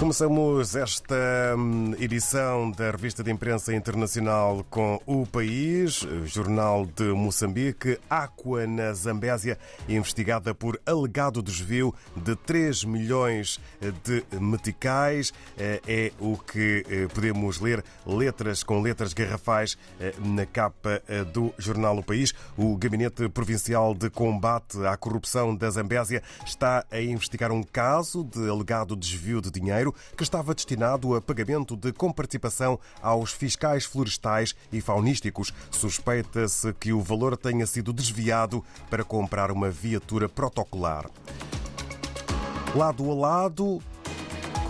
Começamos esta hum, edição da revista de imprensa internacional com o país, jornal de Moçambique, Aqua na Zambésia, investigada por alegado desvio de 3 milhões de meticais. Eh, é o que eh, podemos ler, letras com letras garrafais eh, na capa do jornal O País. O Gabinete Provincial de Combate à Corrupção da Zambésia está a investigar um caso de alegado desvio de dinheiro que estava destinado a pagamento de comparticipação aos fiscais florestais e faunísticos. Suspeita-se que o valor tenha sido desviado para comprar uma viatura protocolar. Lado a lado,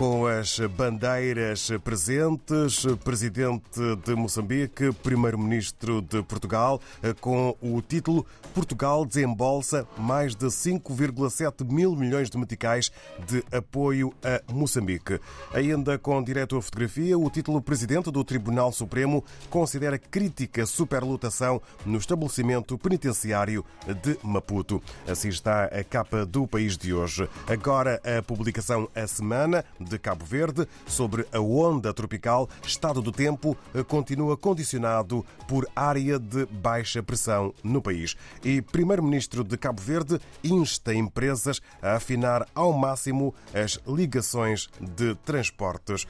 com as bandeiras presentes, presidente de Moçambique, primeiro-ministro de Portugal, com o título Portugal desembolsa mais de 5,7 mil milhões de meticais de apoio a Moçambique. Ainda com direto à fotografia, o título Presidente do Tribunal Supremo considera crítica superlotação no estabelecimento penitenciário de Maputo. Assim está a capa do país de hoje. Agora a publicação A Semana de Cabo Verde sobre a onda tropical, estado do tempo eh, continua condicionado por área de baixa pressão no país. E Primeiro-Ministro de Cabo Verde insta empresas a afinar ao máximo as ligações de transportes.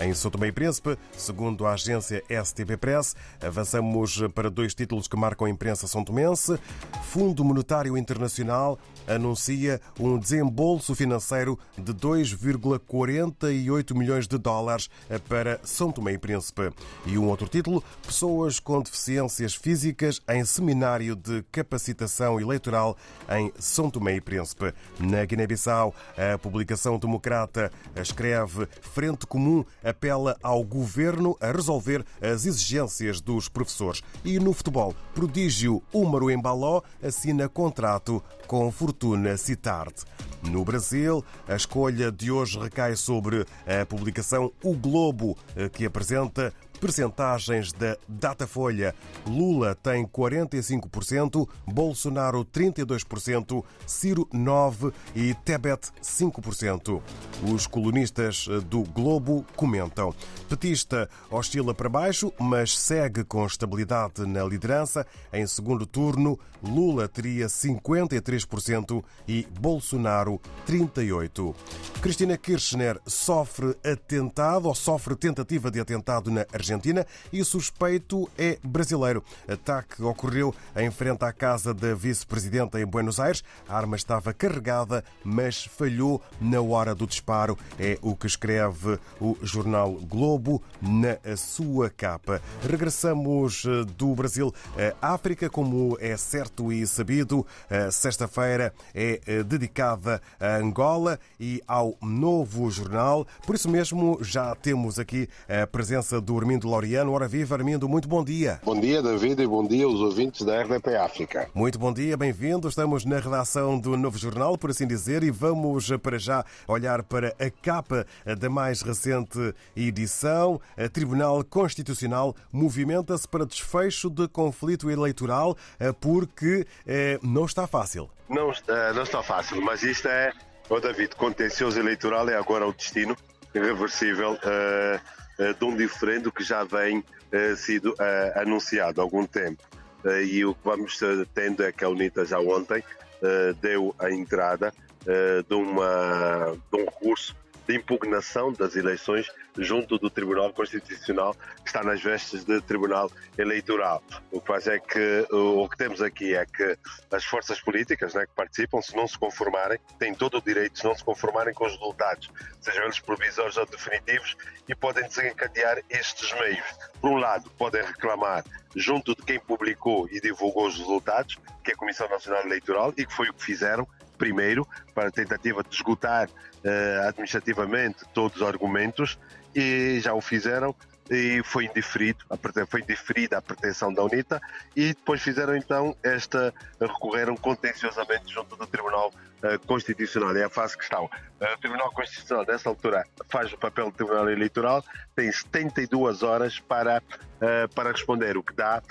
Em São Tomé e Príncipe, segundo a agência STB Press, avançamos para dois títulos que marcam a imprensa são tomense. Fundo Monetário Internacional anuncia um desembolso financeiro de 2,48 milhões de dólares para São Tomé e Príncipe. E um outro título, pessoas com deficiências físicas em seminário de capacitação eleitoral em São Tomé e Príncipe. Na Guiné-Bissau, a publicação democrata escreve Frente Comum apela ao governo a resolver as exigências dos professores. E no futebol, prodígio Húmaro Embaló assina contrato com Fortuna Citard. No Brasil, a escolha de hoje recai sobre a publicação O Globo, que apresenta Percentagens da Datafolha. Lula tem 45%, Bolsonaro 32%, Ciro 9% e Tebet 5%. Os colunistas do Globo comentam. Petista oscila para baixo, mas segue com estabilidade na liderança. Em segundo turno, Lula teria 53% e Bolsonaro 38%. Cristina Kirchner sofre atentado ou sofre tentativa de atentado na Argentina. Argentina e o suspeito é brasileiro. Ataque ocorreu em frente à casa da vice-presidenta em Buenos Aires. A arma estava carregada, mas falhou na hora do disparo. É o que escreve o jornal Globo na sua capa. Regressamos eh, do Brasil à África, como é certo e sabido. Sexta-feira é eh, dedicada a Angola e ao novo jornal. Por isso mesmo, já temos aqui a presença do Armindo Armindo Laureano. Ora viva, Armindo, muito bom dia. Bom dia, David, e bom dia aos ouvintes da RDP África. Muito bom dia, bem-vindo. Estamos na redação do Novo Jornal, por assim dizer, e vamos para já olhar para a capa da mais recente edição. A Tribunal Constitucional movimenta-se para desfecho de conflito eleitoral porque eh, não está fácil. Não está, não está fácil, mas isto é, oh David, contencioso eleitoral é agora o destino irreversível. Uh, eh, de um diferente que já vem eh, sido eh, anunciado há algum tempo. E o que vamos tendo é que a UNITA já ontem deu a entrada de, uma, de um recurso de impugnação das eleições junto do Tribunal Constitucional, que está nas vestes de Tribunal Eleitoral. O que faz é que o que temos aqui é que as forças políticas né, que participam, se não se conformarem, têm todo o direito, se não se conformarem com os resultados, sejam eles provisórios ou definitivos, e podem desencadear estes meios. Por um lado, podem reclamar junto de quem publicou e divulgou os resultados, que é a Comissão Nacional Eleitoral, e que foi o que fizeram, primeiro, para a tentativa de esgotar uh, administrativamente todos os argumentos, e já o fizeram e foi indiferido, foi indeferida a pretensão da UNITA e depois fizeram então esta, recorreram contenciosamente junto do Tribunal uh, Constitucional. É a fase que estão. Uh, o Tribunal Constitucional, nessa altura, faz o papel do Tribunal Eleitoral, tem 72 horas para, uh, para responder, o que dá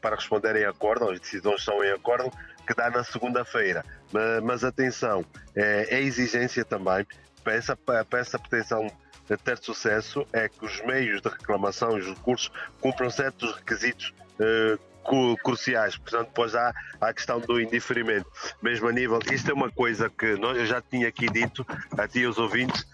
para responder em acordo, as decisões são em acordo, que dá na segunda-feira. Mas, mas, atenção, é, é exigência também para essa, para essa pretensão ter sucesso é que os meios de reclamação e os recursos cumpram certos requisitos uh, cruciais. Portanto, depois há a questão do indiferimento. Mesmo a nível, isto é uma coisa que nós, eu já tinha aqui dito a ti aos ouvintes,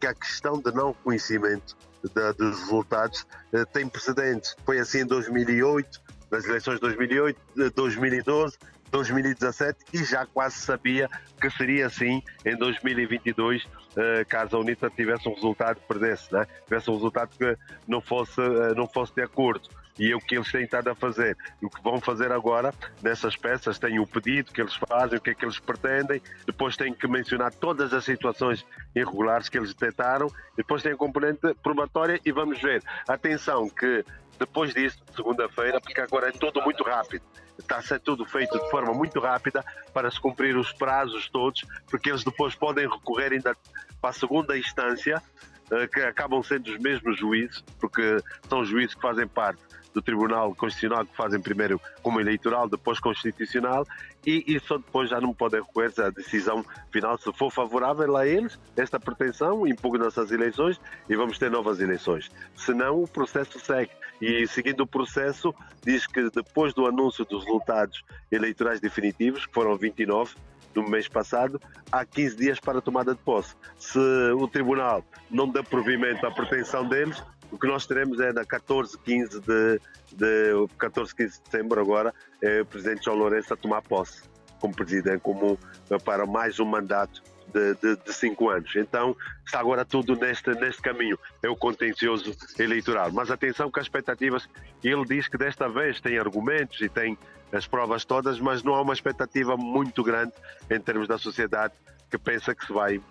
que a questão de não conhecimento da, dos resultados tem precedentes. Foi assim em 2008, nas eleições de 2008, 2012, 2017 e já quase sabia que seria assim em 2022 eh, caso a UNITA tivesse um resultado que perdesse, né? tivesse um resultado que não fosse, eh, não fosse de acordo. E é o que eles têm estado a fazer. O que vão fazer agora, nessas peças, têm o pedido que eles fazem, o que é que eles pretendem, depois têm que mencionar todas as situações irregulares que eles detectaram, depois tem a componente probatória e vamos ver. Atenção que depois disso, segunda-feira, porque agora é tudo muito rápido está a ser tudo feito de forma muito rápida para se cumprir os prazos todos, porque eles depois podem recorrer ainda para a segunda instância, eh, que acabam sendo os mesmos juízes, porque são juízes que fazem parte do Tribunal Constitucional, que fazem primeiro como eleitoral, depois constitucional, e, só depois já não podem recorrer à decisão final, se for favorável a eles, esta pretensão, impugna-se as eleições e vamos ter novas eleições. Senão, o processo segue. E seguindo o processo, diz que depois do anúncio dos resultados eleitorais definitivos, que foram 29, do mês passado, há 15 dias para a tomada de posse. Se o Tribunal não der provimento à pretensão deles, o que nós teremos é na 14, 15 de, de 14, 15 de setembro agora, é o Presidente João Lourenço a tomar posse como Presidente, como para mais um mandato de, de, de, cinco anos. Então está agora tudo neste, neste caminho, é o contencioso eleitoral. Mas atenção que as expectativas, ele diz que desta vez tem argumentos e tem as provas todas, mas não há uma expectativa muito grande em termos da sociedade que pensa que se vai uh,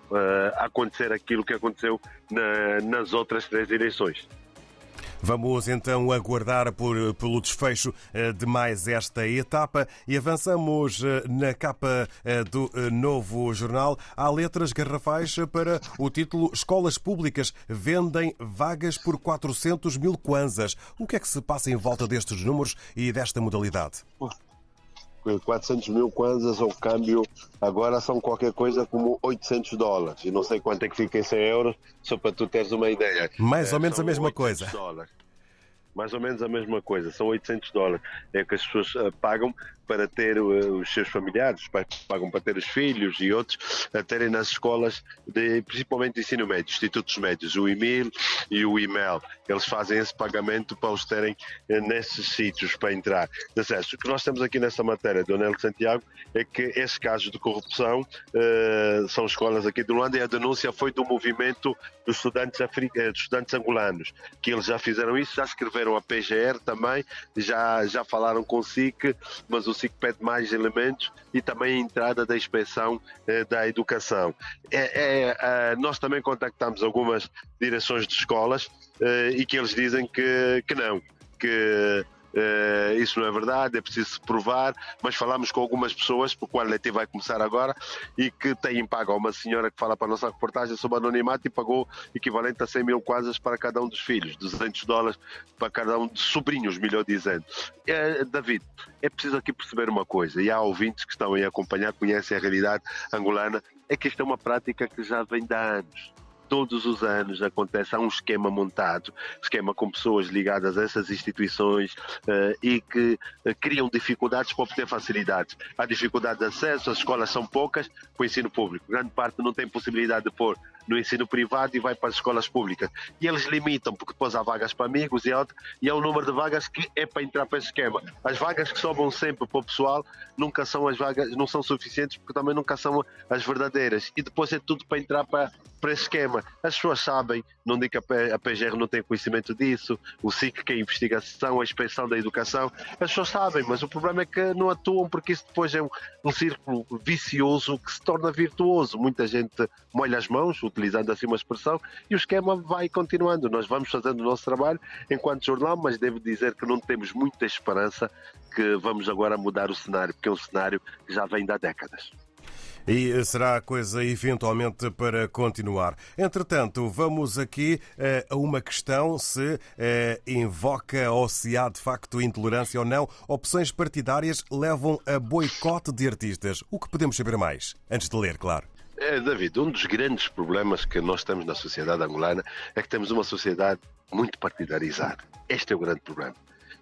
acontecer aquilo que aconteceu na, nas outras três eleições. Vamos então aguardar por, pelo desfecho eh, de mais esta etapa e avançamos eh, na capa do novo jornal. Há letras garrafais para o título Escolas Públicas vendem vagas por 400 mil kwanzas. O que é que se passa em volta destes números e desta modalidade? 400 mil kwanzas ao câmbio agora são qualquer coisa como 800 dólares. E não sei quanto é que fica em 100 euros, só para tu teres uma ideia. Mais ou menos a mesma coisa. Dólares mais ou menos a mesma coisa, são 800 dólares. É que as pessoas uh, pagam para ter uh, os seus familiares, pagam para ter os filhos e outros a terem nas escolas, de, principalmente de ensino médio, institutos médios, o e-mail e o e-mail. Eles fazem esse pagamento para os terem uh, nesses sítios para entrar. O que nós temos aqui nessa matéria do Anel Santiago é que esses casos de corrupção são escolas aqui de Luanda e a denúncia foi do movimento dos estudantes, dos estudantes angolanos, que eles já fizeram isso, já escreveram a PGR também, já, já falaram com o SIC, mas o SIC pede mais elementos e também a entrada da inspeção eh, da educação. É, é, é, nós também contactamos algumas direções de escolas eh, e que eles dizem que, que não, que Uh, isso não é verdade, é preciso provar, mas falamos com algumas pessoas, porque o ano vai começar agora, e que têm pago uma senhora que fala para a nossa reportagem sobre anonimato e pagou equivalente a 100 mil quasas para cada um dos filhos, 200 dólares para cada um dos sobrinhos, melhor dizendo. É, David, é preciso aqui perceber uma coisa, e há ouvintes que estão aí a acompanhar, conhecem a realidade angolana, é que isto é uma prática que já vem de há anos todos os anos acontece, há um esquema montado, esquema com pessoas ligadas a essas instituições uh, e que uh, criam dificuldades para obter facilidades. Há dificuldade de acesso, as escolas são poucas para o ensino público. Grande parte não tem possibilidade de pôr no ensino privado e vai para as escolas públicas. E eles limitam, porque depois há vagas para amigos e, e é o número de vagas que é para entrar para esse esquema. As vagas que sobram sempre para o pessoal nunca são as vagas, não são suficientes porque também nunca são as verdadeiras. E depois é tudo para entrar para, para esse esquema. As pessoas sabem, não digo que a PGR não tem conhecimento disso, o SIC que é a investigação, a inspeção da educação, as pessoas sabem, mas o problema é que não atuam porque isso depois é um, um círculo vicioso que se torna virtuoso. Muita gente molha as mãos, utiliza utilizando assim uma expressão, e o esquema vai continuando. Nós vamos fazendo o nosso trabalho enquanto jornal, mas devo dizer que não temos muita esperança que vamos agora mudar o cenário, porque é um cenário que já vem de há décadas. E será coisa eventualmente para continuar. Entretanto, vamos aqui uh, a uma questão se uh, invoca ou se há de facto intolerância ou não. Opções partidárias levam a boicote de artistas. O que podemos saber mais? Antes de ler, claro. É, David, um dos grandes problemas que nós temos na sociedade angolana é que temos uma sociedade muito partidarizada. Este é o grande problema.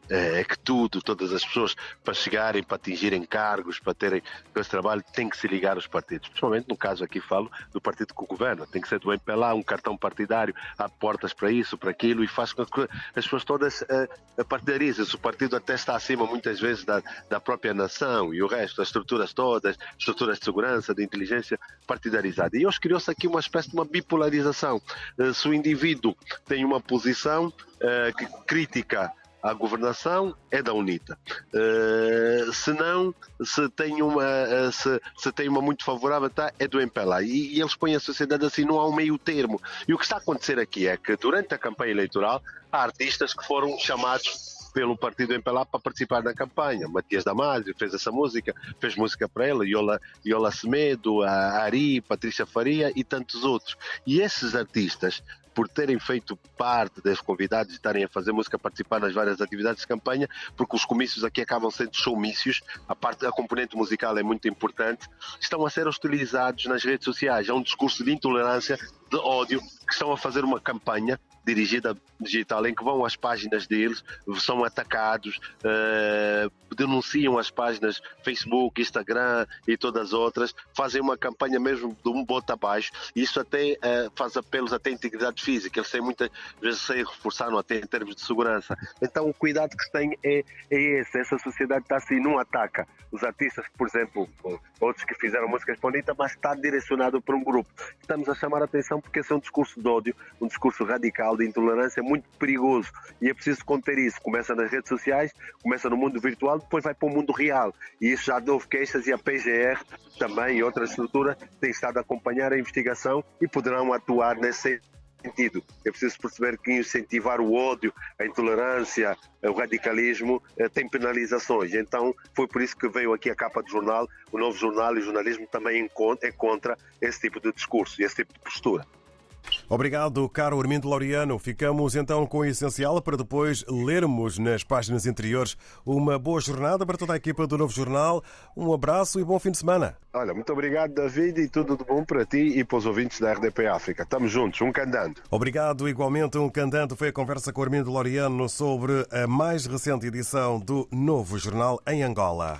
É, é que tudo, todas as pessoas, para chegarem, para atingirem cargos, para terem esse trabalho, têm que se ligar aos partidos. Principalmente no caso aqui falo do partido que governa. Tem que ser do MPLA, um cartão partidário, há portas para isso, para aquilo, e faz com que as pessoas todas uh, partidarizem-se. O partido até está acima, muitas vezes, da, da própria nação e o resto, as estruturas todas, estruturas de segurança, de inteligência partidarizada. E hoje criou-se aqui uma espécie de uma bipolarização. Uh, se o indivíduo tem uma posição uh, que crítica a governação é da UNITA. Uh, se não, se tem uma, uh, se, se, tem uma muito favorável, tá, é do MPLA. E, e, eles põem a sociedade assim, não há um meio termo. E o que está a acontecer aqui é que durante a campanha eleitoral há artistas que foram chamados pelo partido MPLA para participar na campanha. Matias Damasio fez essa música, fez música para ela, Iola, Iola Semedo, a Ari, Patrícia Faria e tantos outros. E esses artistas por terem feito parte dos convidados e estarem a fazer música, a participar nas várias atividades de campanha, porque os comícios aqui acabam sendo showmícios, a parte a componente musical é muito importante, estão a ser utilizados nas redes sociais. É um discurso de intolerância, de ódio, que estão a fazer uma campanha dirigida digital em que vão às páginas deles, são atacados, uh, denunciam as páginas Facebook, Instagram e todas as outras, fazem uma campanha mesmo de um bote abaixo. Isso até uh, faz apelos até à integridade física. Eles têm muitas vezes sem reforçar até em termos de segurança. Então o cuidado que se tem é, é esse. Essa sociedade está assim, não ataca os artistas, por exemplo, outros que fizeram músicas bonitas, mas está direcionado para um grupo. Estamos a chamar a atenção porque esse é um discurso de ódio, um discurso radical de intolerância muito perigoso e é preciso conter isso. Começa nas redes sociais, começa no mundo virtual, depois vai para o mundo real. E isso já houve queixas e a PGR também e outras estruturas têm estado a acompanhar a investigação e poderão atuar nesse sentido. É preciso perceber que incentivar o ódio, a intolerância, o radicalismo eh, tem penalizações. Então foi por isso que veio aqui a capa do jornal. O novo jornal e o jornalismo também é contra esse tipo de discurso e esse tipo de postura. Obrigado, caro Armindo Laureano. Ficamos então com o essencial para depois lermos nas páginas interiores. Uma boa jornada para toda a equipa do Novo Jornal. Um abraço e bom fim de semana. Olha, muito obrigado, David, e tudo de bom para ti e para os ouvintes da RDP África. Estamos juntos, um candando. Obrigado, igualmente, um candando. Foi a conversa com o Armindo Laureano sobre a mais recente edição do Novo Jornal em Angola.